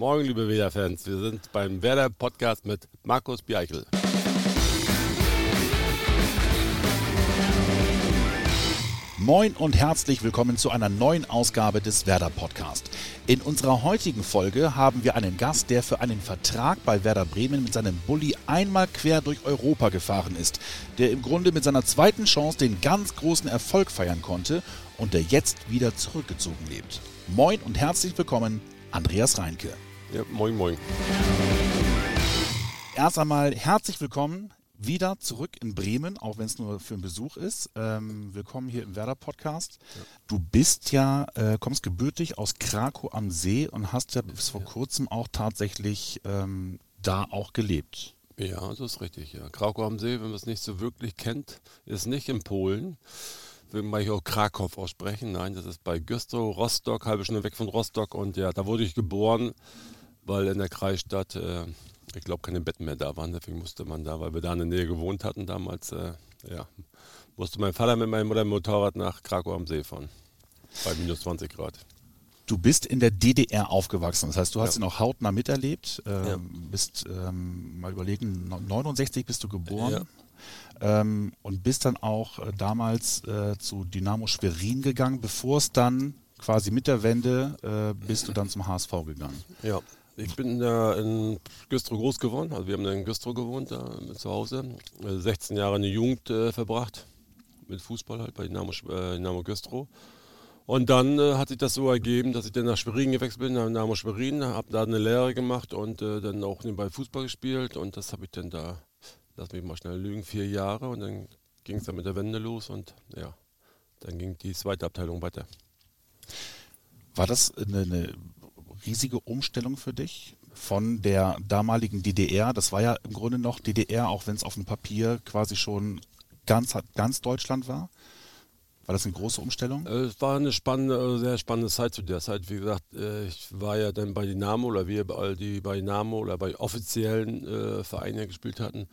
Morgen, liebe Werder-Fans. Wir sind beim Werder-Podcast mit Markus Bieichel. Moin und herzlich willkommen zu einer neuen Ausgabe des Werder Podcast. In unserer heutigen Folge haben wir einen Gast, der für einen Vertrag bei Werder Bremen mit seinem Bulli einmal quer durch Europa gefahren ist, der im Grunde mit seiner zweiten Chance den ganz großen Erfolg feiern konnte und der jetzt wieder zurückgezogen lebt. Moin und herzlich willkommen, Andreas Reinke. Ja, moin, moin. Erst einmal herzlich willkommen wieder zurück in Bremen, auch wenn es nur für einen Besuch ist. Ähm, willkommen hier im Werder Podcast. Ja. Du bist ja, äh, kommst gebürtig aus Krakow am See und hast ja bis vor kurzem auch tatsächlich ähm, da auch gelebt. Ja, das ist richtig. Ja. Krakow am See, wenn man es nicht so wirklich kennt, ist nicht in Polen. Will man hier auch Krakow aussprechen. Nein, das ist bei Güstrow, Rostock, halbe Stunde weg von Rostock. Und ja, da wurde ich geboren, weil in der Kreisstadt äh, ich glaube, keine Betten mehr da waren. Deswegen musste man da, weil wir da in der Nähe gewohnt hatten damals, äh, ja, musste mein Vater mit meinem Mutter Motorrad nach Krakow am See fahren. Bei minus 20 Grad. Du bist in der DDR aufgewachsen, das heißt, du hast ja. ihn auch hautnah miterlebt. Ähm, ja. Bist, ähm, mal überlegen, 69 bist du geboren. Ja. Ähm, und bist dann auch äh, damals äh, zu Dynamo Schwerin gegangen, bevor es dann quasi mit der Wende äh, bist du dann zum HSV gegangen. Ja, ich bin da in Güstrow groß geworden. Also wir haben in Güstrow gewohnt, da zu Hause. 16 Jahre eine Jugend äh, verbracht mit Fußball halt bei Dynamo, äh, Dynamo Güstrow. Und dann äh, hat sich das so ergeben, dass ich dann nach Schwerin gewechselt bin, nach Dynamo Schwerin, habe da eine Lehre gemacht und äh, dann auch nebenbei Fußball gespielt. Und das habe ich dann da, lass mich mal schnell lügen, vier Jahre. Und dann ging es dann mit der Wende los und ja, dann ging die zweite Abteilung weiter. War das eine, eine riesige Umstellung für dich von der damaligen DDR. Das war ja im Grunde noch DDR, auch wenn es auf dem Papier quasi schon ganz, ganz Deutschland war. War das eine große Umstellung? Äh, es war eine spannende, sehr spannende Zeit zu der Zeit. Wie gesagt, äh, ich war ja dann bei Dynamo oder wir die bei Dynamo oder bei offiziellen äh, Vereinen gespielt hatten.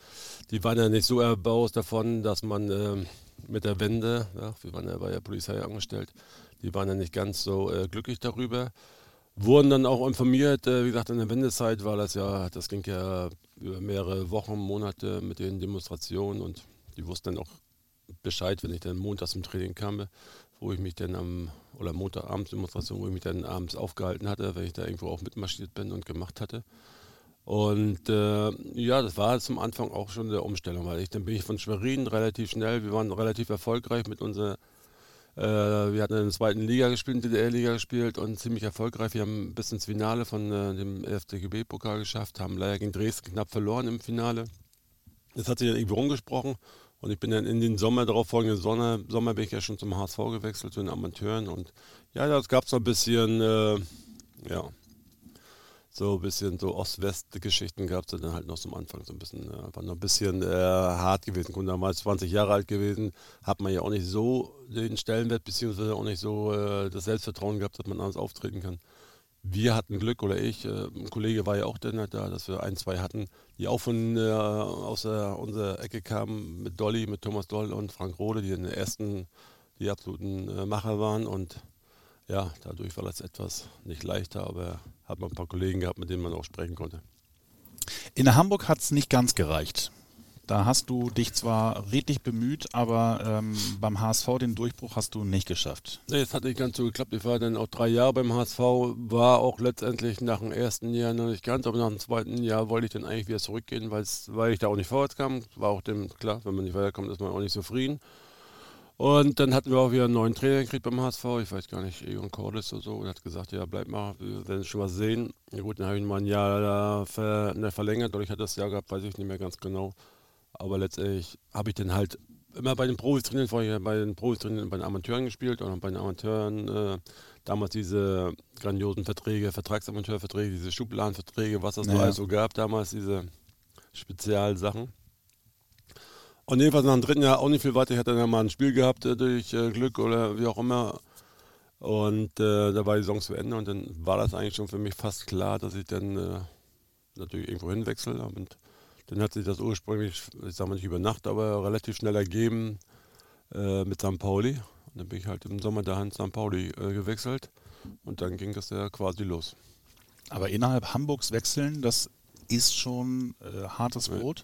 Die waren ja nicht so erbaut davon, dass man äh, mit der Wende, wir waren ja bei der Polizei angestellt, die waren ja nicht ganz so äh, glücklich darüber wurden dann auch informiert, äh, wie gesagt, in der Wendezeit war das ja, das ging ja über mehrere Wochen, Monate mit den Demonstrationen und die wussten dann auch Bescheid, wenn ich dann montags zum Training kam, wo ich mich dann am, oder Montagabends Demonstration, wo ich mich dann abends aufgehalten hatte, wenn ich da irgendwo auch mitmarschiert bin und gemacht hatte. Und äh, ja, das war zum Anfang auch schon eine Umstellung, weil ich dann bin ich von Schwerin relativ schnell, wir waren relativ erfolgreich mit unserer wir hatten in der zweiten Liga gespielt, in der DDR-Liga gespielt und ziemlich erfolgreich. Wir haben bis ins Finale von äh, dem FDGB-Pokal geschafft, haben leider gegen Dresden knapp verloren im Finale. Das hat sich dann irgendwie rumgesprochen und ich bin dann in den Sommer, darauf folgenden Sommer, Sommer bin ich ja schon zum HSV gewechselt, zu den Amateuren und ja, das gab es so ein bisschen, äh, ja, so ein bisschen so Ost-West-Geschichten gab es dann halt noch zum Anfang so ein bisschen, äh, war noch ein bisschen äh, hart gewesen. Kunde damals 20 Jahre alt gewesen, hat man ja auch nicht so den Stellenwert, beziehungsweise auch nicht so äh, das Selbstvertrauen gehabt, dass man anders auftreten kann. Wir hatten Glück, oder ich, äh, ein Kollege war ja auch dann halt da, dass wir ein, zwei hatten, die auch von äh, aus der, unserer Ecke kamen, mit Dolly, mit Thomas Doll und Frank Rode, die in den ersten, die absoluten äh, Macher waren und ja, dadurch war das etwas nicht leichter, aber hat man ein paar Kollegen gehabt, mit denen man auch sprechen konnte. In Hamburg hat es nicht ganz gereicht. Da hast du dich zwar redlich bemüht, aber ähm, beim HSV den Durchbruch hast du nicht geschafft. Nee, es hat nicht ganz so geklappt. Ich war dann auch drei Jahre beim HSV, war auch letztendlich nach dem ersten Jahr noch nicht ganz, aber nach dem zweiten Jahr wollte ich dann eigentlich wieder zurückgehen, weil ich da auch nicht vorwärts kam. War auch dem klar, wenn man nicht weiterkommt, ist man auch nicht zufrieden. Und dann hatten wir auch wieder einen neuen Trainer gekriegt beim HSV, ich weiß gar nicht, Egon Cordes oder so, und hat gesagt, ja, bleib mal, wir werden schon was sehen. Ja gut, dann habe ich ihn mal ein Jahr ver, verlängert, oder ich hatte das Jahr gehabt, weiß ich nicht mehr ganz genau. Aber letztendlich habe ich dann halt immer bei den Profis trainiert, vorher bei den Profis trainiert, bei den Amateuren gespielt und bei den Amateuren äh, damals diese grandiosen Verträge, Vertragsamateurverträge, diese Schubladenverträge, was es naja. so alles so gab damals, diese Spezialsachen. Und jedenfalls nach dem dritten Jahr auch nicht viel weiter. Ich hatte dann mal ein Spiel gehabt äh, durch äh, Glück oder wie auch immer. Und äh, da war die Saison zu Ende und dann war das eigentlich schon für mich fast klar, dass ich dann äh, natürlich irgendwo hinwechsel. Und dann hat sich das ursprünglich, ich sage mal nicht über Nacht, aber relativ schnell ergeben äh, mit St. Pauli. Und dann bin ich halt im Sommer dahin St. Pauli äh, gewechselt und dann ging das ja quasi los. Aber innerhalb Hamburgs wechseln, das ist schon hartes Brot?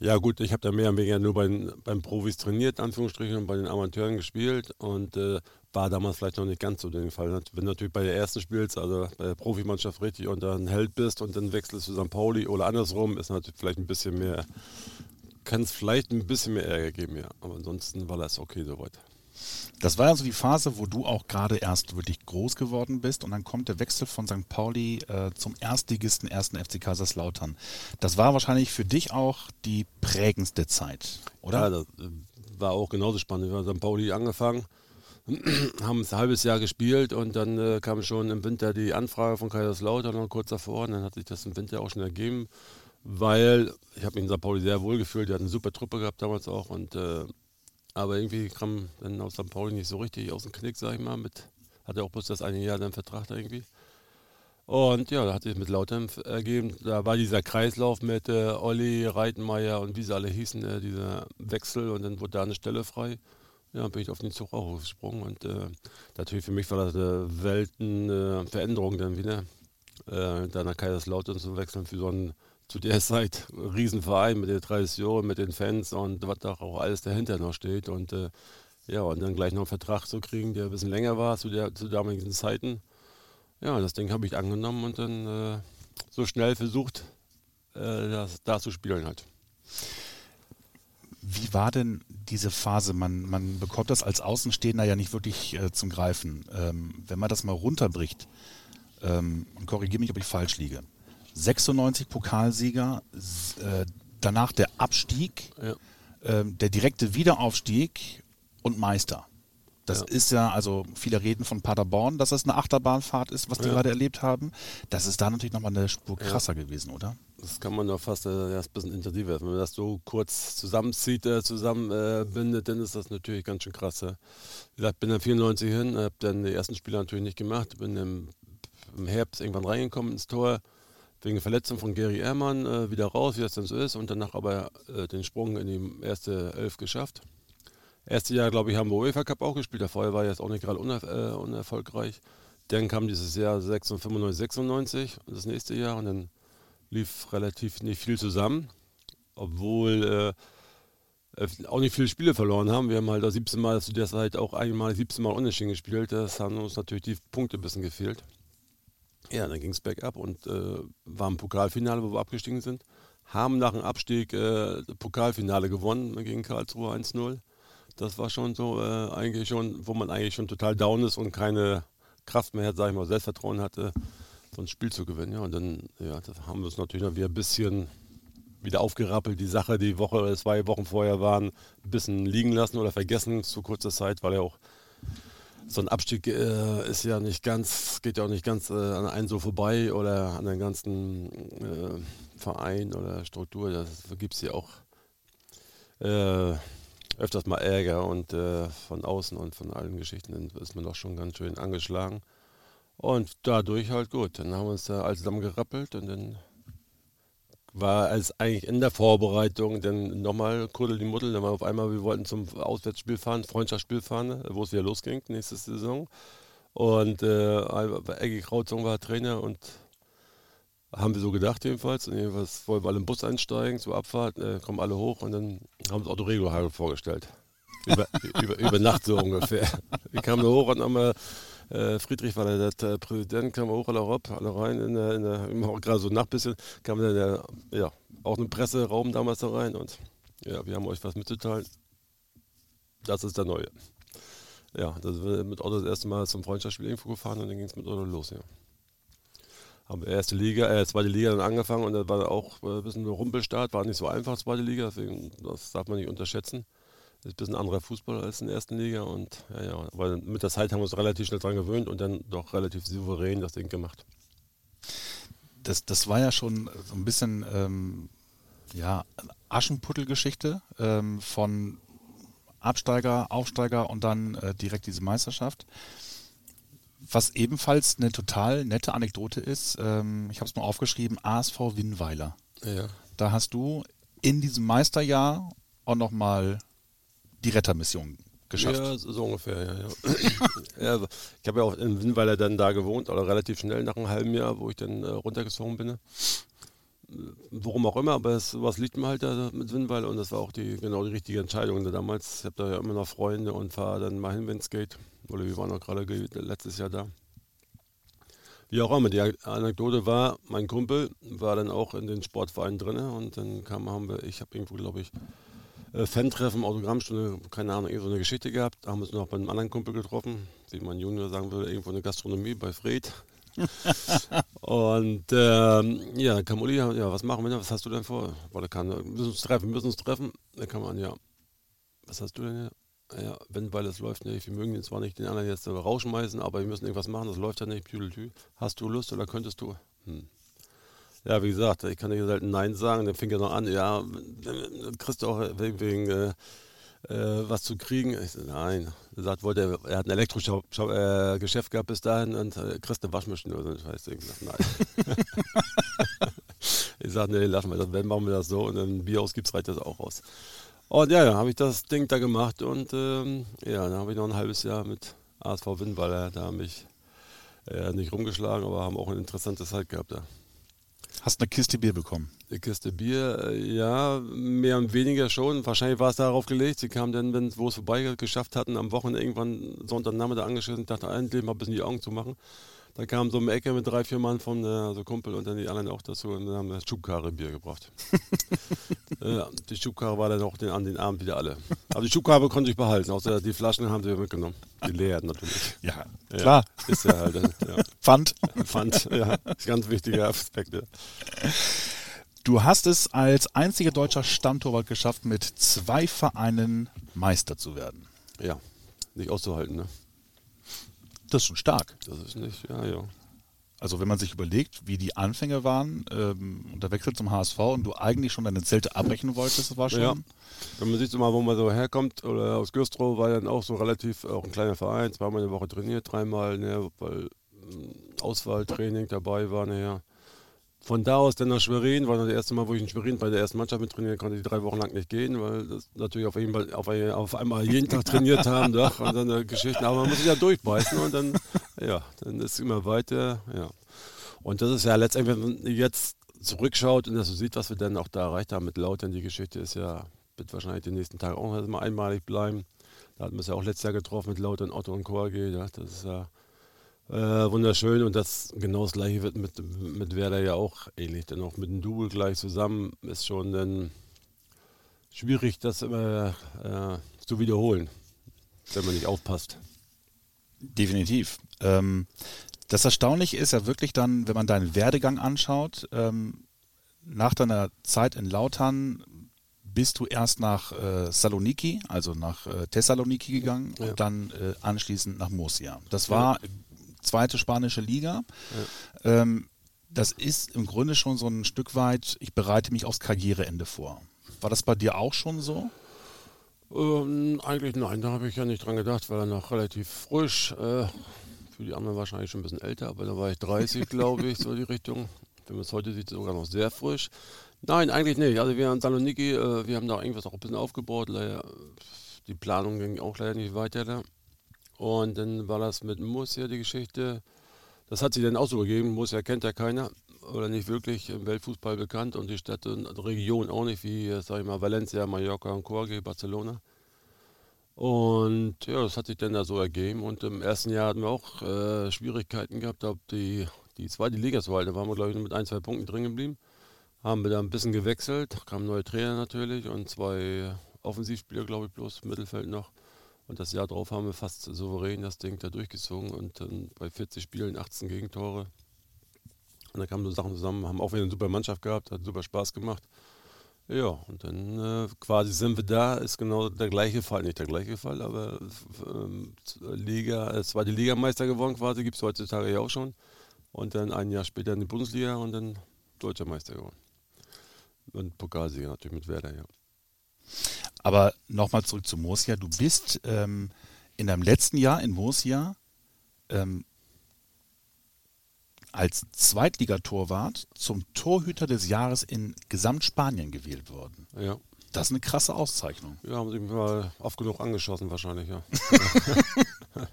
Ja gut, ich habe da mehr oder weniger nur bei den, beim Profis trainiert, Anführungsstrichen, und bei den Amateuren gespielt und äh, war damals vielleicht noch nicht ganz so den Fall. Wenn du natürlich bei der ersten spielst, also bei der Profimannschaft richtig und dann Held bist und dann wechselst du St. Pauli oder andersrum, ist natürlich vielleicht ein bisschen mehr, kann es vielleicht ein bisschen mehr Ärger geben, ja. Aber ansonsten war das okay soweit. Das war also die Phase, wo du auch gerade erst wirklich groß geworden bist und dann kommt der Wechsel von St. Pauli äh, zum Erstligisten 1. FC Kaiserslautern. Das war wahrscheinlich für dich auch die prägendste Zeit, oder? Ja, das äh, war auch genauso spannend. Wir haben St. Pauli angefangen, haben ein halbes Jahr gespielt und dann äh, kam schon im Winter die Anfrage von Kaiserslautern noch kurz davor und dann hat sich das im Winter auch schon ergeben, weil ich habe mich in St. Pauli sehr wohl gefühlt. Die hatten eine super Truppe gehabt damals auch und äh, aber irgendwie kam dann aus St. Pauli nicht so richtig aus dem Knick, sag ich mal. Mit, hatte auch bloß das eine Jahr dann Vertrag da irgendwie. Und ja, da hat sich mit Lautern ergeben. Da war dieser Kreislauf mit äh, Olli, Reitenmeier und wie sie alle hießen, äh, dieser Wechsel und dann wurde da eine Stelle frei. Ja, dann bin ich auf den Zug auch gesprungen und äh, natürlich für mich war das eine Weltenveränderung dann wieder, äh, da nach Kaiserslautern zu wechseln für so einen zu der Zeit Riesenverein mit der Tradition, mit den Fans und was da auch alles dahinter noch steht. Und äh, ja, und dann gleich noch einen Vertrag zu kriegen, der ein bisschen länger war zu, der, zu damaligen Zeiten. Ja, das Ding habe ich angenommen und dann äh, so schnell versucht, äh, das, da zu spielen halt. Wie war denn diese Phase? Man, man bekommt das als Außenstehender ja nicht wirklich äh, zum Greifen. Ähm, wenn man das mal runterbricht, ähm, korrigiere mich, ob ich falsch liege. 96 Pokalsieger, äh, danach der Abstieg, ja. äh, der direkte Wiederaufstieg und Meister. Das ja. ist ja, also viele reden von Paderborn, dass das eine Achterbahnfahrt ist, was die ja. gerade erlebt haben. Das ist da natürlich nochmal eine Spur krasser gewesen, oder? Das kann man doch fast äh, erst ein bisschen intensiver. Wenn man das so kurz zusammenzieht, äh, zusammenbindet, äh, dann ist das natürlich ganz schön krass. Ja. Ich bin dann 94 hin, habe dann die ersten Spiele natürlich nicht gemacht, bin im, im Herbst irgendwann reingekommen ins Tor wegen Verletzung von Gary Ehrmann äh, wieder raus, wie das denn so ist, und danach aber äh, den Sprung in die erste Elf geschafft. Erste Jahr, glaube ich, haben wir UEFA Cup auch gespielt. Vorher war jetzt auch nicht gerade uner äh, unerfolgreich. Dann kam dieses Jahr 95, 96, das nächste Jahr, und dann lief relativ nicht viel zusammen, obwohl äh, äh, auch nicht viele Spiele verloren haben. Wir haben halt 17 Mal zu der Zeit auch einmal 17 Mal unentschieden gespielt. Das haben uns natürlich die Punkte ein bisschen gefehlt. Ja, dann ging es bergab und äh, war im Pokalfinale, wo wir abgestiegen sind. Haben nach dem Abstieg äh, Pokalfinale gewonnen gegen Karlsruhe 1-0. Das war schon so, äh, eigentlich schon, wo man eigentlich schon total down ist und keine Kraft mehr hat, sag ich mal, Selbstvertrauen hatte, so ein Spiel zu gewinnen. Ja, und dann ja, haben wir es natürlich noch wieder ein bisschen wieder aufgerappelt. Die Sache, die Woche zwei Wochen vorher waren, ein bisschen liegen lassen oder vergessen zu kurzer Zeit, weil er auch so ein Abstieg äh, ist ja nicht ganz, geht ja auch nicht ganz äh, an einen so vorbei oder an den ganzen äh, Verein oder Struktur. Das gibt es ja auch äh, öfters mal Ärger und äh, von außen und von allen Geschichten ist man doch schon ganz schön angeschlagen. Und dadurch halt gut. Dann haben wir uns da alles zusammen gerappelt und dann war es eigentlich in der Vorbereitung dann nochmal Kuddel die Muddel. Dann war auf einmal, wir wollten zum Auswärtsspiel fahren, Freundschaftsspiel fahren, wo es wieder losging, nächste Saison. Und äh, Eggy Krautzung war Trainer und haben wir so gedacht jedenfalls. Und jedenfalls wollten wir alle im Bus einsteigen zur Abfahrt, äh, kommen alle hoch und dann haben wir Otto Rego vorgestellt. Über, über, über Nacht so ungefähr. Wir kamen da hoch und haben wir Friedrich war der, Präsident, kam hoch, alle, rob, alle rein, in der, in der, gerade so nach bisschen, kam dann der, ja, auch ein Presseraum damals da rein und ja, wir haben euch was mitzuteilen. Das ist der Neue. Ja, da sind wir mit Otto das erste Mal zum Freundschaftsspiel irgendwo gefahren und dann ging es mit Otto los, ja. Haben wir erste Liga, äh, zweite Liga dann angefangen und da war auch äh, ein bisschen ein Rumpelstart, war nicht so einfach, zweite Liga, deswegen, das darf man nicht unterschätzen ist ein bisschen anderer Fußball als in der ersten Liga und ja, ja, aber mit der Zeit haben wir uns relativ schnell dran gewöhnt und dann doch relativ souverän das Ding gemacht. Das, das war ja schon so ein bisschen ähm, ja, Aschenputtel-Geschichte ähm, von Absteiger, Aufsteiger und dann äh, direkt diese Meisterschaft. Was ebenfalls eine total nette Anekdote ist, ähm, ich habe es mal aufgeschrieben, ASV Winnweiler. Ja. Da hast du in diesem Meisterjahr auch nochmal die Rettermission geschafft. Ja, so ungefähr, ja. ja. ja ich habe ja auch in Winnweiler dann da gewohnt, oder relativ schnell nach einem halben Jahr, wo ich dann äh, runtergezogen bin. Worum auch immer, aber es, was liegt mir halt da mit Winnweiler und das war auch die genau die richtige Entscheidung damals. Ich habe da ja immer noch Freunde und fahre dann mal hin, wenn es geht. Oder wir waren auch gerade letztes Jahr da. Wie auch immer, die Anekdote war, mein Kumpel war dann auch in den Sportverein drin und dann kam, haben wir, ich habe irgendwo, glaube ich, äh, Fan-Treffen, Autogrammstunde, keine Ahnung, irgendwo eine Geschichte gehabt. Da haben wir uns noch bei einem anderen Kumpel getroffen, wie mein Junior sagen würde, irgendwo eine Gastronomie bei Fred. und ähm, ja, kam Uli, ja, was machen wir denn? Was hast du denn vor? Weil kann, wir müssen uns treffen, wir müssen uns treffen. Da kam man, ja, was hast du denn hier? Ja, wenn, weil es läuft nicht. Wir mögen den zwar nicht den anderen jetzt rausschmeißen, aber wir müssen irgendwas machen, das läuft ja nicht. Hast du Lust oder könntest du? Hm. Ja, wie gesagt, ich kann dir selten Nein sagen. Dann fing er noch an, ja, kriegst du auch wegen, wegen äh, äh, was zu kriegen? Ich so, nein. Er sagt, wollte, er hat ein Elektrogeschäft äh, gehabt bis dahin und äh, kriegst eine Waschmaschine oder so. Ich weiß nicht, nein. ich sage, nee, lassen wir das, wenn machen wir das so und dann Bier ausgibst, reicht das auch raus. Und ja, dann habe ich das Ding da gemacht und ähm, ja, dann habe ich noch ein halbes Jahr mit ASV Windballer, da haben mich äh, nicht rumgeschlagen, aber haben auch eine interessante Zeit gehabt da. Hast eine Kiste Bier bekommen? Eine Kiste Bier, äh, ja, mehr und weniger schon. Wahrscheinlich war es darauf gelegt. Sie kamen dann, wenn wo es vorbei geschafft hatten, am Wochenende irgendwann Sonntagnachmittag angeschissen und dachte, endlich mal ein bisschen die Augen zu machen. Da kam so eine Ecke mit drei, vier Mann von also Kumpel und dann die anderen auch dazu und dann haben wir Schubkarre Bier gebracht. ja, die Schubkarre war dann auch den, an den Abend wieder alle. Aber die Schubkarre konnte ich behalten, außer die Flaschen haben sie mitgenommen. Die leeren natürlich. Ja, ja klar. Ist ja halt. Ja. Pfand. Pfand, ja. Ganz wichtiger Aspekt. Ja. Du hast es als einziger deutscher Stammtorwart geschafft, mit zwei Vereinen Meister zu werden. Ja, nicht auszuhalten, ne? Das ist schon stark. Das ist nicht, ja, ja. Also wenn man sich überlegt, wie die Anfänge waren ähm, und der Wechsel zum HSV und du eigentlich schon deine Zelte abbrechen wolltest, war schon... Ja. Wenn man sieht immer, wo man so herkommt, oder aus Güstrow war dann auch so relativ, auch ein kleiner Verein, zweimal eine Woche trainiert, dreimal, ne, weil ähm, Auswahltraining dabei war nachher. Ne, von da aus dann nach Schwerin, war das erste Mal, wo ich in Schwerin bei der ersten Mannschaft mit trainieren konnte, ich drei Wochen lang nicht gehen, weil das natürlich auf, jeden, auf, auf einmal jeden Tag trainiert haben doch, und dann äh, Geschichten. Aber man muss sich ja durchbeißen und dann, ja, dann ist es immer weiter, ja. Und das ist ja letztendlich, wenn man jetzt zurückschaut und das so sieht, was wir dann auch da erreicht haben mit Lautern, die Geschichte ist ja, wird wahrscheinlich den nächsten Tag auch mal einmalig bleiben. Da hatten wir es ja auch letztes Jahr getroffen mit Lautern, Otto und Korge, ja, das ist ja äh, wunderschön und das genau das gleiche wird mit, mit Werder ja auch ähnlich. Denn auch mit dem Double gleich zusammen ist schon dann schwierig, das immer äh, zu wiederholen, wenn man nicht aufpasst. Definitiv. Ähm, das Erstaunliche ist ja wirklich dann, wenn man deinen Werdegang anschaut, ähm, nach deiner Zeit in Lautern bist du erst nach äh, Saloniki, also nach äh, Thessaloniki gegangen ja. und dann äh, anschließend nach Murcia. Das war ja zweite spanische Liga. Ja. Ähm, das ist im Grunde schon so ein Stück weit, ich bereite mich aufs Karriereende vor. War das bei dir auch schon so? Ähm, eigentlich nein, da habe ich ja nicht dran gedacht, weil er noch relativ frisch, äh, für die anderen wahrscheinlich schon ein bisschen älter, aber da war ich 30, glaube ich, so die Richtung. Wenn man es heute sieht, sogar noch sehr frisch. Nein, eigentlich nicht. Also wir in Saloniki, äh, wir haben da irgendwas auch ein bisschen aufgebaut. Leider, die Planung ging auch leider nicht weiter da. Und dann war das mit Murcia die Geschichte. Das hat sich dann auch so gegeben. Murcia kennt ja keiner oder nicht wirklich im Weltfußball bekannt und die Städte und Region auch nicht, wie, sag ich mal, Valencia, Mallorca und Corge, Barcelona. Und ja, das hat sich dann da so ergeben. Und im ersten Jahr hatten wir auch äh, Schwierigkeiten gehabt, ob die, die zweite Liga zu halten. Da waren wir, glaube ich, mit ein, zwei Punkten drin geblieben. Haben wir da ein bisschen gewechselt, kamen neue Trainer natürlich und zwei Offensivspieler, glaube ich, bloß Mittelfeld noch. Und das Jahr drauf haben wir fast souverän das Ding da durchgezogen und dann bei 40 Spielen 18 Gegentore. Und da kamen so Sachen zusammen, haben auch wieder eine super Mannschaft gehabt, hat super Spaß gemacht. Ja, und dann äh, quasi sind wir da, ist genau der gleiche Fall, nicht der gleiche Fall, aber ähm, Liga, war die Ligameister geworden quasi, gibt es heutzutage ja auch schon. Und dann ein Jahr später in die Bundesliga und dann Deutscher Meister geworden. Und Pokalsieger natürlich mit Werder, ja. Aber nochmal zurück zu Murcia. Du bist ähm, in deinem letzten Jahr in Murcia ähm, als Zweitligatorwart zum Torhüter des Jahres in Gesamtspanien gewählt worden. Ja. Das ist eine krasse Auszeichnung. Ja, haben sie mal oft genug angeschossen wahrscheinlich, ja.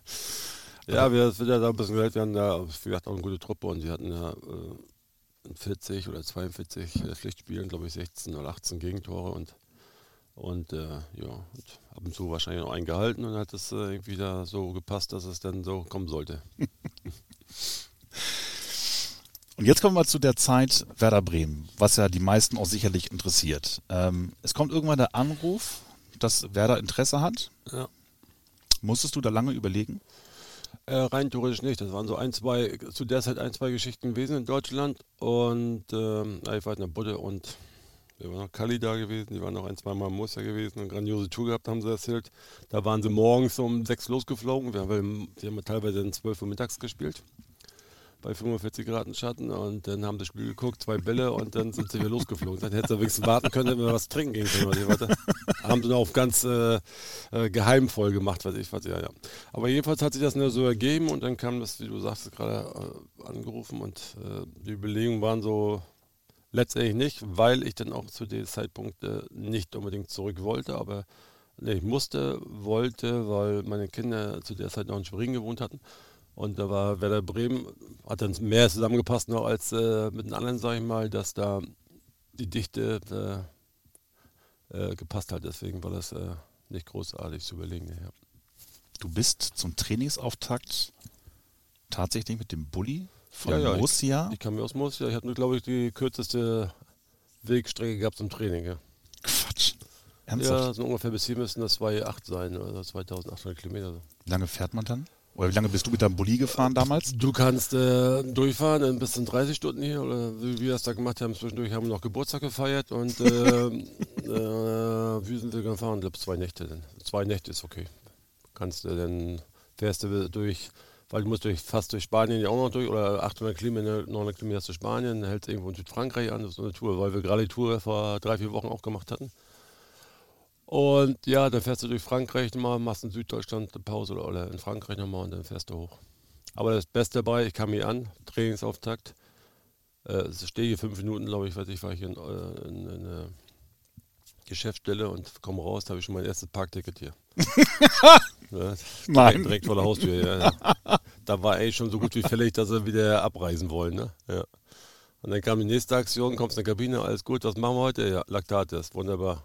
ja, wir sind ja da ein bisschen Geld, wir hatten da, wie gesagt, auch eine gute Truppe und sie hatten ja äh, 40 oder 42 äh, Pflichtspielen, glaube ich, 16 oder 18 Gegentore und und äh, ja, und ab und zu wahrscheinlich noch eingehalten und hat es äh, irgendwie da so gepasst, dass es dann so kommen sollte. Und jetzt kommen wir zu der Zeit Werder Bremen, was ja die meisten auch sicherlich interessiert. Ähm, es kommt irgendwann der Anruf, dass Werder Interesse hat. Ja. Musstest du da lange überlegen? Äh, rein theoretisch nicht. Das waren so ein, zwei, zu der Zeit ein, zwei Geschichten gewesen in Deutschland. Und ähm, ich war in der Budde und da war noch Kali da gewesen, die waren noch ein, zwei Mal im Muster gewesen, eine grandiose Tour gehabt, haben sie erzählt. Da waren sie morgens um sechs losgeflogen. Wir haben, die haben teilweise um 12 Uhr mittags gespielt bei 45 Grad Schatten und dann haben das Spiel geguckt, zwei Bälle und dann sind sie wieder losgeflogen. Dann hätte sie wenigstens warten können, wenn wir was trinken gehen können. Oder haben sie noch auf ganz äh, äh, geheimvoll gemacht, weiß ich was, ja, ja. Aber jedenfalls hat sich das nur so ergeben und dann kam das, wie du sagst, gerade äh, angerufen und äh, die Überlegungen waren so letztendlich nicht, weil ich dann auch zu dem Zeitpunkt äh, nicht unbedingt zurück wollte, aber nee, ich musste, wollte, weil meine Kinder zu der Zeit noch in Schwerin gewohnt hatten und da war Werder Bremen, hat dann mehr zusammengepasst noch als äh, mit den anderen, sage ich mal, dass da die Dichte äh, äh, gepasst hat. Deswegen war das äh, nicht großartig zu überlegen. Ja. Du bist zum Trainingsauftakt tatsächlich mit dem Bulli von ja, ja? Ich, ich kam mir aus Murcia. Ich habe, glaube ich, die kürzeste Wegstrecke gehabt zum Training. Ja. Quatsch. Ernsthaft? Ja, so ungefähr bis hier müssten das 2,8 sein, oder 2800 Kilometer. Wie lange fährt man dann? Oder wie lange bist du mit deinem Bulli gefahren damals? Du kannst äh, durchfahren, ein bisschen 30 Stunden hier, oder wie wir das da gemacht haben. Zwischendurch haben wir noch Geburtstag gefeiert und äh, äh, wie sind wir gefahren? Ich glaube, zwei Nächte. Denn. Zwei Nächte ist okay. Kannst du dann fährst du durch, weil du musst durch, fast durch Spanien ja auch noch durch, oder 800 Kilometer, 900 Kilometer zu Spanien, hältst irgendwo in Südfrankreich an. Das ist eine Tour, weil wir gerade die Tour vor drei, vier Wochen auch gemacht hatten. Und ja, dann fährst du durch Frankreich nochmal, machst in Süddeutschland eine Pause oder in Frankreich nochmal und dann fährst du hoch. Aber das Beste dabei, ich kam hier an, Trainingsauftakt. Äh, ich stehe hier fünf Minuten, glaube ich, weiß ich, war ich in, äh, in, in eine Geschäftsstelle und komme raus, da habe ich schon mein erstes Parkticket hier. ja, Nein. Direkt vor der Haustür, ja, ja. Da war eigentlich schon so gut wie fällig, dass sie wieder abreisen wollen. Ne? Ja. Und dann kam die nächste Aktion, kommst in die Kabine, alles gut, was machen wir heute? Ja, Laktattest, wunderbar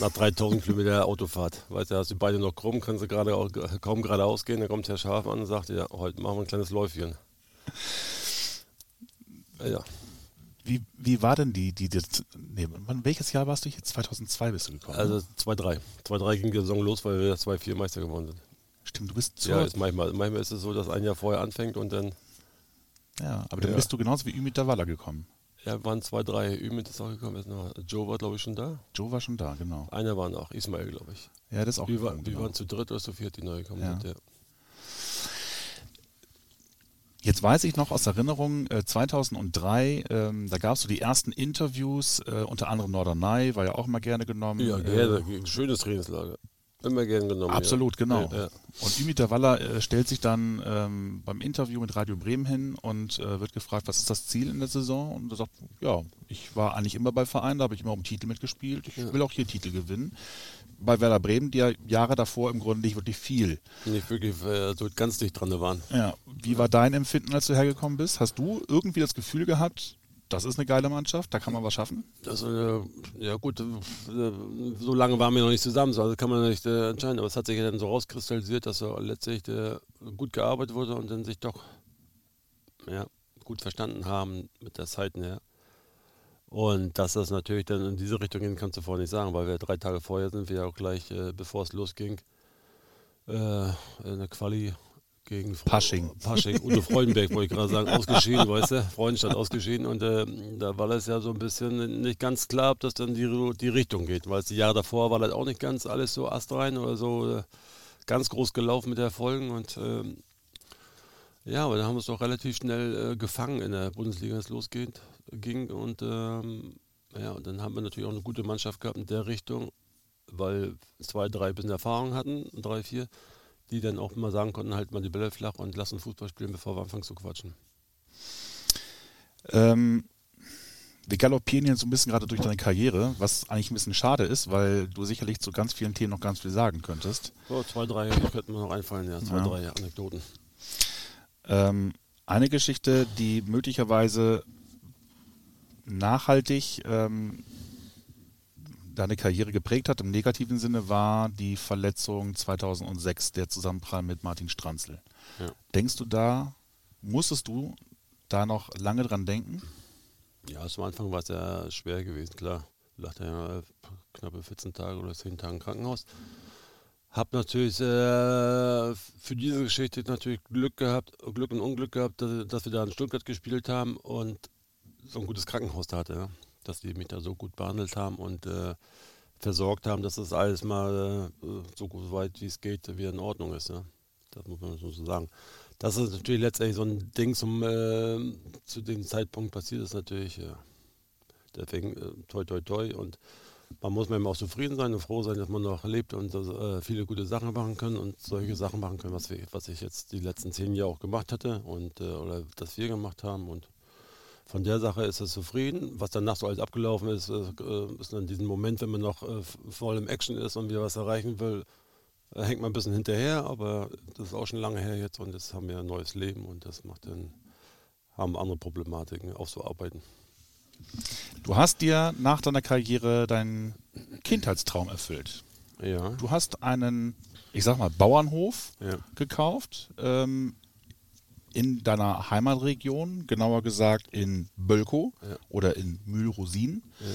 nach 3000 Kilometer Autofahrt. Weißt du, hast du beide noch krumm, kannst du gerade auch, kaum geradeaus gehen. Dann kommt Herr Schaf an und sagt, ja, heute machen wir ein kleines Läufchen. Ja. Wie, wie war denn die, die, die nee, welches Jahr warst du jetzt? 2002 bist du gekommen? Also 2-3. 2-3 ging die Saison los, weil wir 2-4 Meister geworden sind. Stimmt, du bist so. Ja, ist manchmal, manchmal ist es so, dass ein Jahr vorher anfängt und dann. Ja, aber dann ja. bist du genauso wie Ümit Davala gekommen. Ja, waren zwei, drei Ümit ist auch gekommen. Ist noch, Joe war, glaube ich, schon da. Joe war schon da, genau. Einer war noch, Ismail, glaube ich. Ja, das ist auch Wir, war, genau. waren zu dritt oder zu viert, die neu gekommen ja. sind. Ja. Jetzt weiß ich noch aus Erinnerung, äh, 2003, ähm, da gab es so die ersten Interviews, äh, unter anderem Norderney, war ja auch immer gerne genommen. Ja, gerne, äh, schönes Trainingslager. Immer gern genommen. Absolut, ja. genau. Ja, ja. Und Ümit Waller äh, stellt sich dann ähm, beim Interview mit Radio Bremen hin und äh, wird gefragt, was ist das Ziel in der Saison? Und er sagt, ja, ich war eigentlich immer bei Vereinen, da habe ich immer um Titel mitgespielt. Ich will auch hier Titel gewinnen. Bei Werder Bremen, die ja Jahre davor im Grunde nicht wirklich viel. Nicht wirklich äh, so ganz dicht dran waren. Ja. Wie war dein Empfinden, als du hergekommen bist? Hast du irgendwie das Gefühl gehabt, das ist eine geile Mannschaft, da kann man was schaffen. Also, ja gut, äh, so lange waren wir noch nicht zusammen, also kann man nicht äh, entscheiden. Aber es hat sich ja dann so rauskristallisiert, dass letztlich äh, gut gearbeitet wurde und dann sich doch ja, gut verstanden haben mit der Zeit her. Und dass das natürlich dann in diese Richtung gehen, kannst du vorher nicht sagen, weil wir drei Tage vorher sind, wir auch gleich, äh, bevor es losging, äh, in der Quali gegen Pasching. Pasching, Udo Freudenberg, wollte ich gerade sagen, ausgeschieden, weißt du, Freudenstadt ausgeschieden. Und äh, da war das ja so ein bisschen nicht ganz klar, ob das dann die, die Richtung geht, weil die Jahre davor war das auch nicht ganz alles so astrein oder so äh, ganz groß gelaufen mit Erfolgen. Und äh, ja, aber dann haben wir es doch relativ schnell äh, gefangen in der Bundesliga, als es losgeht, ging. Und ähm, ja, und dann haben wir natürlich auch eine gute Mannschaft gehabt in der Richtung, weil zwei, drei bisschen Erfahrung hatten, drei, vier die dann auch immer sagen konnten, halt mal die Bälle flach und lassen Fußball spielen, bevor wir anfangen zu quatschen. Ähm, Wir galoppieren jetzt so ein bisschen gerade durch deine Karriere, was eigentlich ein bisschen schade ist, weil du sicherlich zu ganz vielen Themen noch ganz viel sagen könntest. So, zwei, drei könnten mir noch einfallen, ja, zwei, Ja. drei Anekdoten. Ähm, eine Geschichte, die möglicherweise nachhaltig ähm, deine Karriere geprägt hat, im negativen Sinne, war die Verletzung 2006, der Zusammenprall mit Martin Stranzl. Ja. Denkst du da, musstest du da noch lange dran denken? Ja, zum Anfang war es ja schwer gewesen, klar. Lag ja knappe 14 Tage oder 10 Tage im Krankenhaus. Hab natürlich äh, für diese Geschichte natürlich Glück gehabt, Glück und Unglück gehabt, dass, dass wir da in Stuttgart gespielt haben und so ein gutes Krankenhaus da hatte. Ja? Dass die mich da so gut behandelt haben und äh, versorgt haben, dass das alles mal äh, so weit wie es geht wieder in Ordnung ist. Ja? Das muss man so sagen. Das ist natürlich letztendlich so ein Ding zum, äh, zu dem Zeitpunkt passiert ist natürlich. Ja. Deswegen äh, toi toi toi und man muss manchmal auch zufrieden sein und froh sein, dass man noch lebt und äh, viele gute Sachen machen können und solche Sachen machen können, was, wir, was ich jetzt die letzten zehn Jahre auch gemacht hatte und äh, oder das wir gemacht haben und von der Sache ist es zufrieden. Was danach so alles abgelaufen ist, äh, ist dann diesen Moment, wenn man noch äh, voll im Action ist und wieder was erreichen will, äh, hängt man ein bisschen hinterher, aber das ist auch schon lange her jetzt und jetzt haben wir ein neues Leben und das macht dann, haben andere Problematiken aufzuarbeiten. Du hast dir nach deiner Karriere deinen Kindheitstraum erfüllt. Ja, Du hast einen, ich sag mal, Bauernhof ja, gekauft ähm, in deiner Heimatregion, genauer gesagt in Bölkow Ja. oder in Mühlrosin. Ja.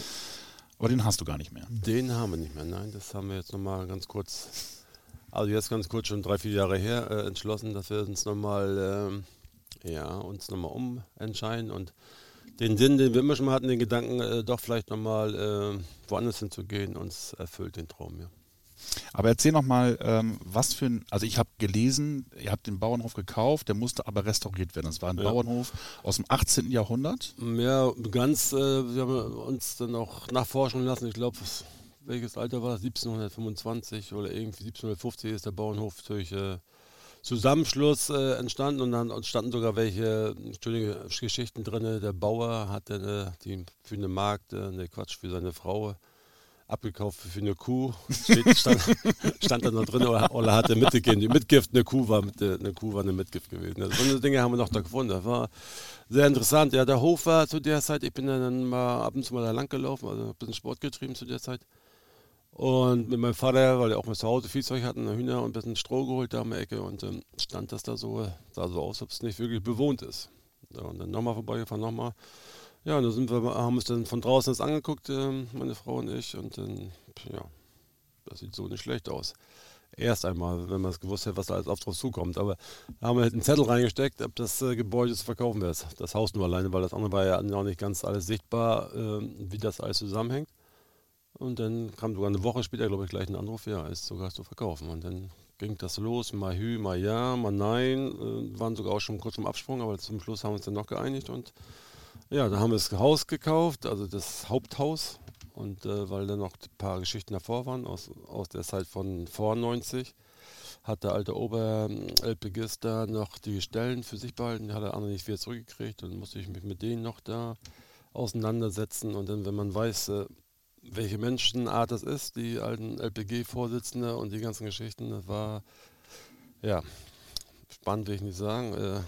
Aber den hast du gar nicht mehr. Den haben wir nicht mehr, nein, das haben wir jetzt nochmal ganz kurz, also jetzt ganz kurz, schon drei, vier Jahre her, äh, entschlossen, dass wir uns nochmal, ähm, ja, uns nochmal umentscheiden und den Sinn, den wir immer schon mal hatten, den Gedanken, äh, doch vielleicht nochmal äh, woanders hinzugehen, uns erfüllt den Traum, ja. Aber erzähl noch mal, ähm, was für ein, also ich habe gelesen, ihr habt den Bauernhof gekauft, der musste aber restauriert werden. Das war ein Ja. Bauernhof aus dem 18. Jahrhundert. Ja, ganz, äh, wir haben uns dann auch nachforschen lassen, ich glaube, welches Alter war das? 1725 oder irgendwie 1750 ist der Bauernhof durch äh, Zusammenschluss äh, entstanden und dann standen sogar welche schöne Geschichten drin. Der Bauer hatte äh, die für eine Magd, äh, ne Quatsch, für seine Frau abgekauft für eine Kuh. Steht, stand, stand da noch drin oder, oder hatte mitgegeben. Die Mitgift, eine Kuh war, mit, eine Kuh war eine Mitgift gewesen. Also, so eine Dinge haben wir noch da gefunden. Das war sehr interessant. Ja, der Hof war zu der Zeit, ich bin dann mal ab und zu mal da lang gelaufen, also ein bisschen Sport getrieben zu der Zeit. Und mit meinem Vater, weil er auch mal zu Hause Viehzeug hatten, Hühner und ein bisschen Stroh geholt da um die Ecke und ähm, stand das da so, sah so aus, ob es nicht wirklich bewohnt ist. Ja, und dann nochmal vorbeigefahren, nochmal. Ja, und dann sind wir, haben uns dann von draußen das angeguckt, ähm, meine Frau und ich, und dann, ja, das sieht so nicht schlecht aus. Erst einmal, wenn man es gewusst hätte, was da alles auf drauf zukommt. Aber da haben wir halt einen Zettel reingesteckt, ob das äh, Gebäude zu verkaufen wäre. Das Haus nur alleine, weil das andere war ja noch nicht ganz alles sichtbar, ähm, wie das alles zusammenhängt. Und dann kam sogar eine Woche später, glaube ich, gleich ein Anruf, ja, ist sogar zu verkaufen. Und dann ging das los, mal hü, mal ja, mal nein. Äh, waren sogar auch schon kurz im Absprung, aber zum Schluss haben wir uns dann noch geeinigt. Und ja, da haben wir das Haus gekauft, also das Haupthaus. Und äh, weil dann noch ein paar Geschichten davor waren, aus, aus der Zeit von vor 90, hat der alte Ober-LPGist da noch die Stellen für sich behalten, die hat der andere nicht wieder zurückgekriegt und musste ich mich mit denen noch da auseinandersetzen. Und dann, wenn man weiß, äh, welche Menschenart das ist, die alten LPG-Vorsitzende und die ganzen Geschichten, das war, ja, spannend will ich nicht sagen, äh,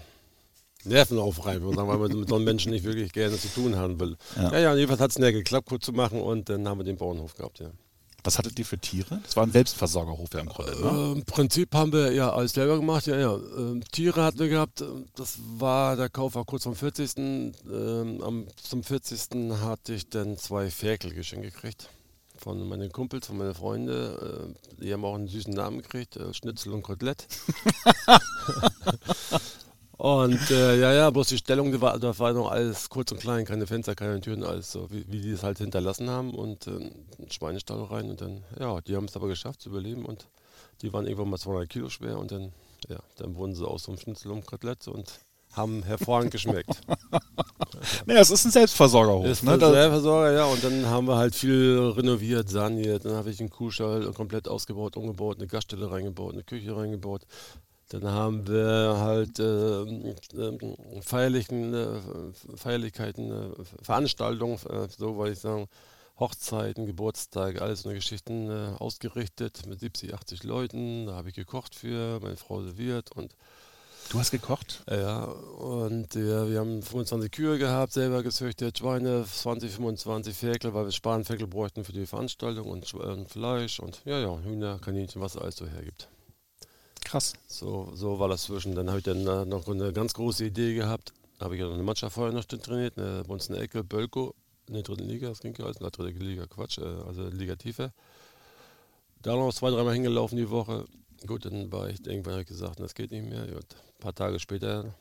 nervenaufreibend, weil man mit so einem Menschen nicht wirklich gerne zu tun haben will. Ja. Ja, ja, jedenfalls hat es näher geklappt, kurz zu machen und dann haben wir den Bauernhof gehabt, ja. Was hattet ihr für Tiere? Das war ein Selbstversorgerhof ja im Grunde, ne? Äh, Im Prinzip haben wir ja alles selber gemacht, ja, ja. Ähm, Tiere hatten wir gehabt, ähm, das war, der Kauf war kurz vom 40. Ähm, am, zum 40. hatte ich dann zwei Ferkel geschenkt gekriegt. Von meinen Kumpels, von meinen Freunden. Äh, die haben auch einen süßen Namen gekriegt, äh, Schnitzel und Kotelett. und äh, ja, ja, bloß die Stellung, die war, das war noch alles kurz und klein, keine Fenster, keine Türen, alles so, wie, wie die es halt hinterlassen haben. Und äh, einen Schweinestall rein und dann, ja, die haben es aber geschafft zu überleben und die waren irgendwann mal 200 Kilo schwer und dann, ja, dann wurden sie aus so einem Schnitzel und Kotelett und haben hervorragend geschmeckt. Naja, es ist ein Selbstversorgerhof. Ist ne? ne, Da, Versorger, ja, und dann haben wir halt viel renoviert, saniert, dann habe ich einen Kuhstall komplett ausgebaut, umgebaut, eine Gaststelle reingebaut, eine Küche reingebaut, Dann haben wir halt äh, äh, feierlichen, äh, Feierlichkeiten, äh, Veranstaltungen, äh, so wollte ich sagen, Hochzeiten, Geburtstage, alles so eine Geschichten äh, ausgerichtet mit 70, 80 Leuten. Da habe ich gekocht für, meine Frau serviert und Du hast gekocht? ja, und äh, wir haben 25 Kühe gehabt, selber gezüchtet, Schweine, 20, 25 Ferkel, weil wir Spanferkel bräuchten für die Veranstaltung und, und Fleisch und ja, ja, Hühner, Kaninchen, was alles so hergibt. Krass. So, so war das zwischen. Dann habe ich dann äh, noch eine ganz große Idee gehabt. Habe ich ja noch eine Mannschaft vorher noch trainiert, eine, bei uns in der Ecke, Bölko, in der dritten Liga, das ging ja alles, in der dritten Liga, Quatsch, äh, also Liga tiefer. Da noch zwei, dreimal hingelaufen die Woche. Gut, dann war ich, irgendwann ich gesagt, das geht nicht mehr. Gut, ein paar Tage später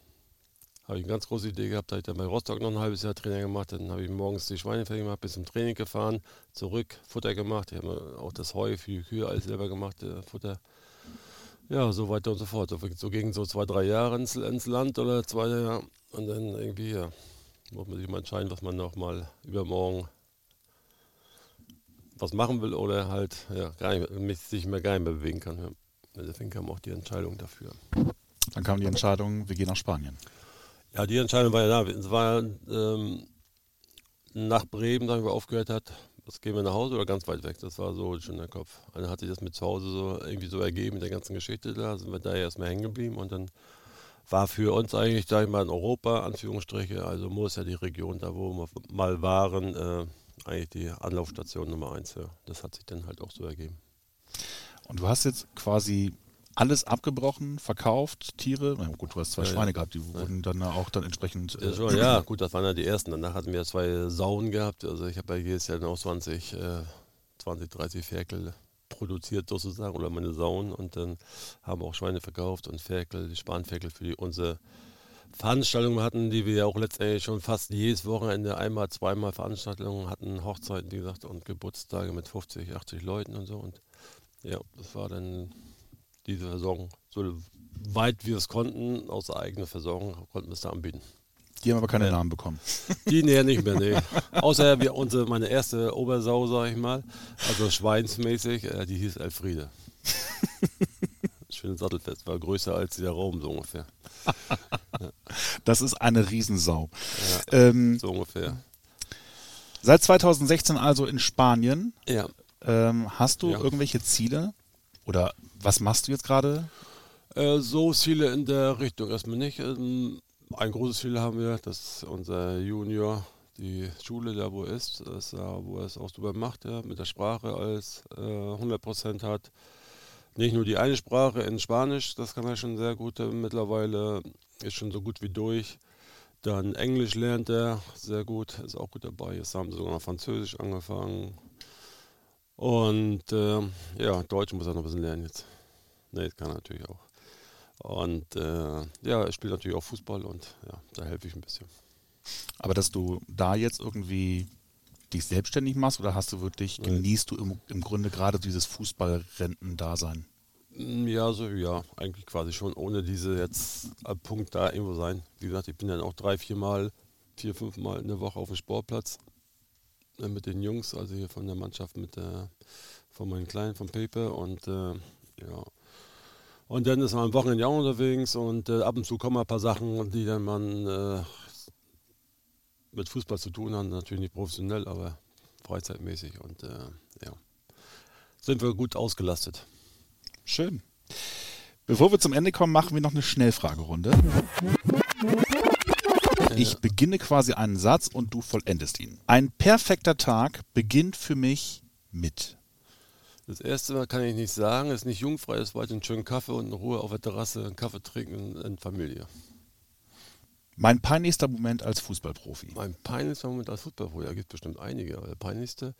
habe ich eine ganz große Idee gehabt, habe ich dann bei Rostock noch ein halbes Jahr Training gemacht. Dann habe ich morgens die Schweine fertig gemacht, bis zum Training gefahren, zurück, Futter gemacht. Ich habe auch das Heu für die Kühe alles selber gemacht, äh, Futter. Ja, so weiter und so fort. So, gegen so zwei, drei Jahre ins, ins Land oder zwei Jahre. Und dann irgendwie, ja, muss man sich mal entscheiden, was man noch mal übermorgen was machen will oder halt ja, gar nicht, sich mehr gar nicht mehr bewegen kann. Ja. Deswegen kam auch die Entscheidung dafür. Dann kam die Entscheidung, wir gehen nach Spanien. Ja, die Entscheidung war ja da. Es war ähm, nach Bremen, da wir aufgehört hat, was gehen wir nach Hause oder ganz weit weg? Das war so schon der Kopf. Dann hat sich das mit zu Hause so irgendwie so ergeben mit der ganzen Geschichte da, sind wir da erstmal hängen geblieben und dann war für uns eigentlich, sag ich mal, in Europa, Anführungsstriche, also muss ja die Region da, wo wir mal waren, äh, eigentlich die Anlaufstation Nummer eins. Ja. Das hat sich dann halt auch so ergeben. Und du hast jetzt quasi alles abgebrochen, verkauft, Tiere. Na gut, du hast zwei Ja, ja. Schweine gehabt, die wurden dann auch dann entsprechend. Ja, äh, schon, ja, gut, das waren ja die ersten. Danach hatten wir zwei Sauen gehabt. Also ich habe ja jedes Jahr noch 20, äh, 20, 30 Ferkel produziert sozusagen oder meine Sauen und dann haben wir auch Schweine verkauft und Ferkel, die Spanferkel für die, unsere Veranstaltungen hatten, die wir ja auch letztendlich schon fast jedes Wochenende einmal, zweimal Veranstaltungen hatten, Hochzeiten, wie gesagt, und Geburtstage mit 50, 80 Leuten und so. Und ja, das war dann diese Versorgung. So weit wir es konnten, aus eigener Versorgung, konnten wir es da anbieten. die haben aber keine Ja. Namen bekommen. Die näher nicht mehr, nee. Außer wir, unsere, meine erste Obersau, sag ich mal, also schweinsmäßig, äh, die hieß Elfriede. Schönes Sattelfest, war größer als der Raum, so ungefähr. Das ist eine Riesensau. Ähm, So ungefähr. seit 2016 also in Spanien. Ja. Ähm, hast du Ja. irgendwelche Ziele? Oder was machst du jetzt gerade? Äh, so Ziele in der Richtung erstmal nicht. Ähm, ein großes Ziel haben wir, dass unser Junior die Schule, da wo ist, dass er, wo er es auch super macht, ja, mit der Sprache als äh, 100% hat. Nicht nur die eine Sprache in Spanisch, das kann er schon sehr gut äh, mittlerweile, ist schon so gut wie durch. Dann Englisch lernt er sehr gut, ist auch gut dabei. Jetzt haben sie sogar noch Französisch angefangen. Und äh, ja, Deutsch muss er noch ein bisschen lernen jetzt. Ne, das kann er natürlich auch. Und äh, ja, er spielt natürlich auch Fußball und ja, da helfe ich ein bisschen. Aber dass du da jetzt irgendwie dich selbstständig machst oder hast du wirklich, Nee. genießt du im, im Grunde gerade dieses Fußballrenten-Dasein? Mm, Ja, so, ja, eigentlich quasi schon, ohne diese jetzt am Punkt da irgendwo sein. Wie gesagt, ich bin dann auch drei, vier Mal, vier, fünf Mal in der Woche auf dem Sportplatz äh, mit den Jungs, also hier von der Mannschaft mit der, von meinen Kleinen, vom Paper und äh, ja. Und dann ist man am Wochenende auch unterwegs und äh, ab und zu kommen ein paar Sachen, die dann man äh, mit Fußball zu tun haben, natürlich nicht professionell, aber freizeitmäßig und äh, ja. Sind wir gut ausgelastet. Schön. Bevor wir zum Ende kommen, machen wir noch eine Schnellfragerunde. Ich beginne quasi einen Satz und du vollendest ihn. Ein perfekter Tag beginnt für mich mit. Das erste Mal kann ich nicht sagen, es ist nicht jungfrei, es war halt einen schönen Kaffee und in Ruhe auf der Terrasse, einen Kaffee trinken in, Familie. Mein peinlichster Moment als Fußballprofi. Mein peinlichster Moment als Fußballprofi, da gibt es bestimmt einige, aber der peinlichste,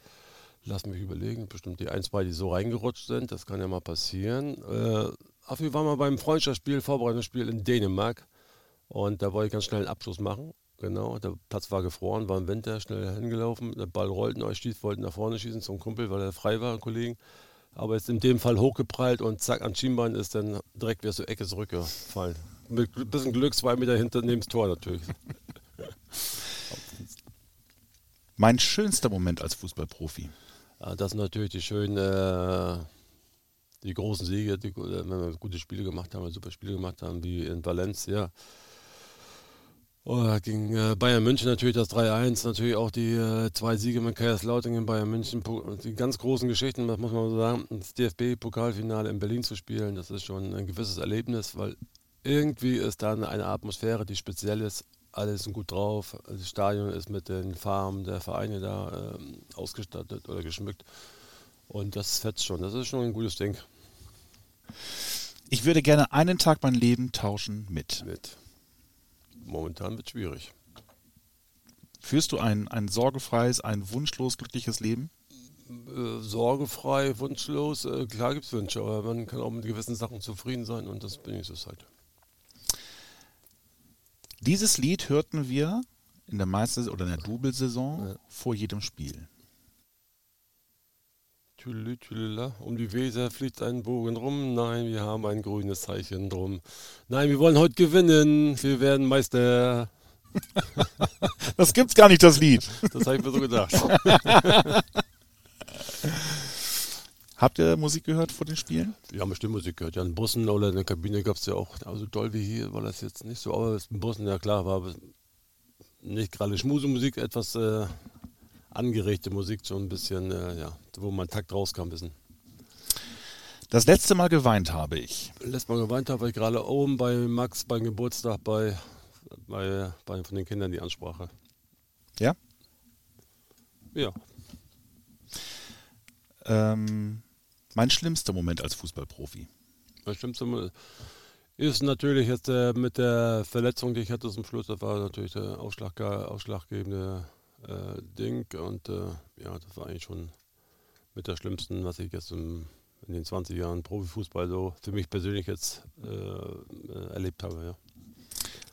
lass mich überlegen, bestimmt die ein, zwei, die so reingerutscht sind, das kann ja mal passieren. Äh, auf jeden Fall mal beim Freundschaftsspiel, Vorbereitungsspiel in Dänemark und da wollte ich ganz schnell einen Abschluss machen. Genau, der Platz war gefroren, war im Winter, schnell hingelaufen, der Ball rollte, ich stieß, wollte nach vorne schießen zum Kumpel, weil er frei war, Kollegen. Aber ist in dem Fall hochgeprallt und zack, an Schienbein ist dann direkt wieder zur Ecke zurückgefallen. Mit ein bisschen Glück, zwei Meter hinter neben das Tor natürlich. Mein schönster Moment als Fußballprofi. Ja, das sind natürlich die schönen äh, die großen Siege, die, wenn wir gute Spiele gemacht haben, super Spiele gemacht haben, wie in Valencia. Oder gegen äh, Bayern München natürlich das 3-1, natürlich auch die äh, zwei Siege mit Kaiserslautern in Bayern München, die ganz großen Geschichten, das muss man so sagen, das DFB-Pokalfinale in Berlin zu spielen, das ist schon ein gewisses Erlebnis, weil irgendwie ist da eine Atmosphäre, die speziell ist, alle sind gut drauf, das Stadion ist mit den Farben der Vereine da äh, ausgestattet oder geschmückt. Und das fetzt schon. Das ist schon ein gutes Ding. Ich würde gerne einen Tag mein Leben tauschen mit. Mit. Momentan wird es schwierig. Führst du ein, ein sorgefreies, ein wunschlos glückliches Leben? Äh, sorgefrei, wunschlos, äh, klar gibt es Wünsche, aber man kann auch mit gewissen Sachen zufrieden sein und das bin ich so halt. Dieses Lied hörten wir in der Meister- oder in der Double-Saison ja. vor jedem Spiel. Tülü, tülü, um die Weser fliegt ein Bogen rum. Nein, wir haben ein grünes Zeichen drum. Nein, wir wollen heute gewinnen. Wir werden Meister. das gibt's gar nicht, das Lied. Das habe ich mir so gedacht. Habt ihr Musik gehört vor den Spielen? Wir haben bestimmt Musik gehört. Ja, in Bussen oder in der Kabine gab es ja auch, also toll wie hier war das jetzt nicht so, aber in Bussen, ja klar, war nicht gerade Schmusemusik, etwas äh, angeregte Musik, schon ein bisschen, äh, ja, wo man Takt rauskam ein bisschen. Das letzte Mal geweint habe ich. Letztes Mal geweint habe ich gerade oben bei Max beim Geburtstag bei, bei, bei von den Kindern die Ansprache. Ja? Ja. Ähm, mein schlimmster Moment als Fußballprofi. Mein schlimmster Moment ist natürlich jetzt äh, mit der Verletzung, die ich hatte zum Schluss, das war natürlich der Ausschlag, ausschlaggebende äh, Ding. Und äh, ja, das war eigentlich schon mit der schlimmsten, was ich jetzt im, in den 20 Jahren Profifußball so für mich persönlich jetzt äh, äh, erlebt habe. Ja.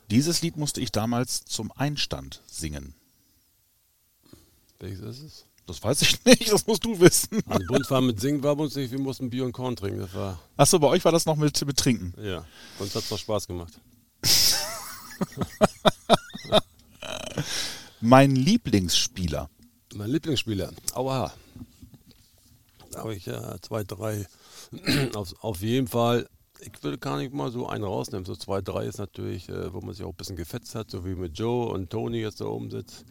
Dieses Lied musste ich damals zum Einstand singen. Welches ist es? Das weiß ich nicht, das musst du wissen. An Bund war mit Singen war bei uns nicht, wir mussten Bier und Korn trinken. Das war Achso, bei euch war das noch mit, mit Trinken? Ja, uns hat es doch Spaß gemacht. Mein Lieblingsspieler. Mein Lieblingsspieler. Aua. Da habe ich ja zwei, drei. auf, auf jeden Fall. Ich würde gar nicht mal so einen rausnehmen. So zwei, drei ist natürlich, äh, wo man sich auch ein bisschen gefetzt hat, so wie mit Joe und Tony jetzt da oben sitzt.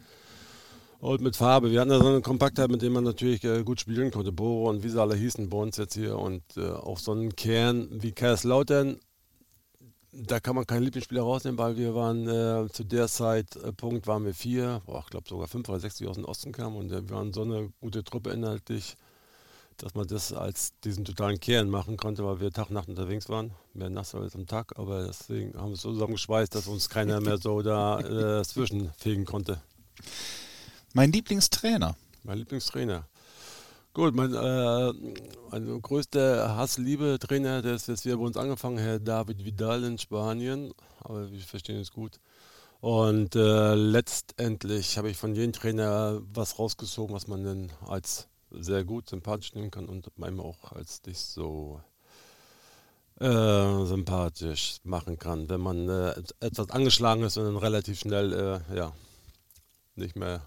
Und mit Farbe. Wir hatten da so eine Kompaktheit, mit dem man natürlich äh, gut spielen konnte. Boro und wie sie alle hießen bei uns jetzt hier. Und äh, auch so einen Kern wie Kaiserslautern da kann man keinen Lieblingsspieler rausnehmen, weil wir waren äh, zu der Zeitpunkt äh, waren wir vier, boah, ich glaube sogar fünf oder sechs, die aus dem Osten kamen und äh, wir waren so eine gute Truppe inhaltlich, dass man das als diesen totalen Kern machen konnte, weil wir Tag und Nacht unterwegs waren, mehr nachts als am Tag, aber deswegen haben wir es so zusammengeschweißt, dass uns keiner mehr so da äh, zwischenfegen konnte. Mein Lieblingstrainer. Mein Lieblingstrainer. Gut, mein, äh, mein größter Hassliebe-Trainer, der ist jetzt hier bei uns angefangen, Herr David Vidal in Spanien, aber wir verstehen es gut. Und äh, letztendlich habe ich von jedem Trainer was rausgezogen, was man dann als sehr gut sympathisch nehmen kann und manchmal auch als nicht so äh, sympathisch machen kann, wenn man äh, etwas angeschlagen ist und dann relativ schnell äh, ja, nicht mehr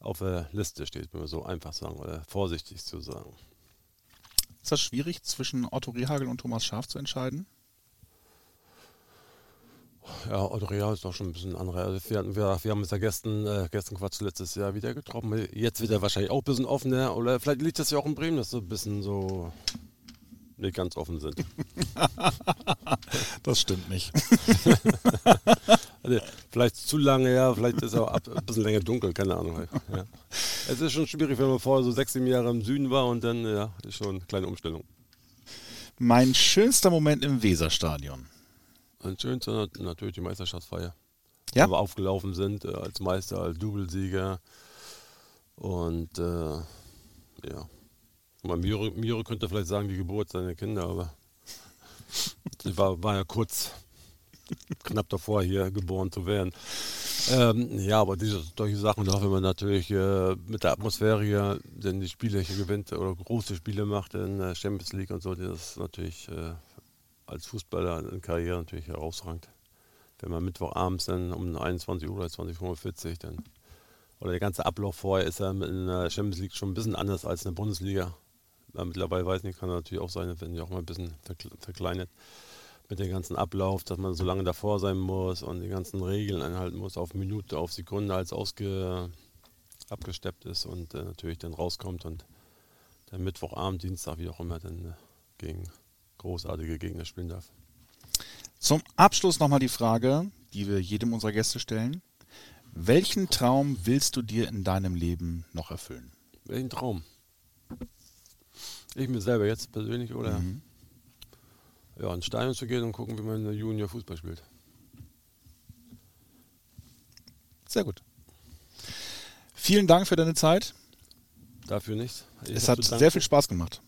auf der Liste steht, wenn wir so einfach sagen oder vorsichtig zu sagen. Ist das schwierig, zwischen Otto Rehagel und Thomas Schaf zu entscheiden? Ja, Otto Rehagel ist doch schon ein bisschen anderer. Also wir, wir, wir haben uns ja gestern, äh, gestern Quatsch letztes Jahr wieder getroffen. Jetzt wird er wahrscheinlich auch ein bisschen offener. Oder vielleicht liegt das ja auch in Bremen, dass so ein bisschen so nicht ganz offen sind. das stimmt nicht. also, vielleicht zu lange, ja, vielleicht ist es auch ein bisschen länger dunkel, keine Ahnung. Ja. Es ist schon schwierig, wenn man vorher so sechs, sieben Jahre im Süden war und dann, ja, ist schon eine kleine Umstellung. Mein schönster Moment im Weserstadion. Mein schönster natürlich die Meisterschaftsfeier. Ja? Wo wir aufgelaufen sind äh, als Meister, als Doublesieger. Und äh, ja, Mire, Mire könnte vielleicht sagen, die Geburt seiner Kinder, aber sie war, war ja kurz, knapp davor, hier geboren zu werden. Ähm, ja, aber diese solche Sachen, auch wenn man natürlich äh, mit der Atmosphäre hier denn die Spiele hier gewinnt oder große Spiele macht in der Champions League und so, das ist natürlich äh, als Fußballer in Karriere natürlich herausragend. Wenn man Mittwochabends dann um 21 Uhr oder 20.45 Uhr dann oder der ganze Ablauf vorher ist ja in der Champions League schon ein bisschen anders als in der Bundesliga mittlerweile weiß ich nicht, kann natürlich auch sein, wenn die auch mal ein bisschen verkleinert mit dem ganzen Ablauf, dass man so lange davor sein muss und die ganzen Regeln einhalten muss, auf Minute, auf Sekunde als ausge, abgesteppt ist und äh, natürlich dann rauskommt und dann Mittwochabend, Dienstag, wie auch immer, dann äh, gegen großartige Gegner spielen darf. Zum Abschluss nochmal die Frage, die wir jedem unserer Gäste stellen. Welchen Traum willst du dir in deinem Leben noch erfüllen? Welchen Traum? Ich mir selber jetzt persönlich oder mhm. Ja, ins Stadion zu gehen und gucken, wie man Junior Fußball spielt. Sehr gut. Vielen Dank für deine Zeit. Dafür nichts. Ich es hat sehr viel Spaß gemacht.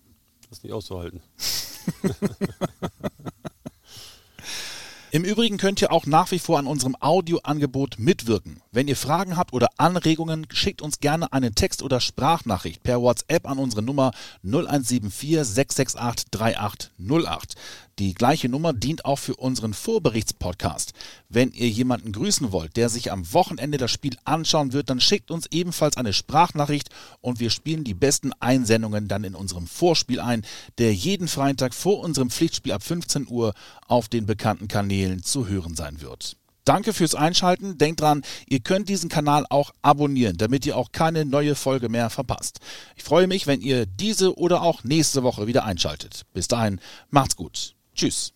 Das ist nicht auszuhalten. Im Übrigen könnt ihr auch nach wie vor an unserem Audioangebot mitwirken. Wenn ihr Fragen habt oder Anregungen, schickt uns gerne eine Text- oder Sprachnachricht per WhatsApp an unsere Nummer 0174 668 3808. Die gleiche Nummer dient auch für unseren Vorberichtspodcast. Wenn ihr jemanden grüßen wollt, der sich am Wochenende das Spiel anschauen wird, dann schickt uns ebenfalls eine Sprachnachricht und wir spielen die besten Einsendungen dann in unserem Vorspiel ein, der jeden Freitag vor unserem Pflichtspiel ab 15 Uhr auf den bekannten Kanälen zu hören sein wird. Danke fürs Einschalten. Denkt dran, ihr könnt diesen Kanal auch abonnieren, damit ihr auch keine neue Folge mehr verpasst. Ich freue mich, wenn ihr diese oder auch nächste Woche wieder einschaltet. Bis dahin, macht's gut. Tschüss.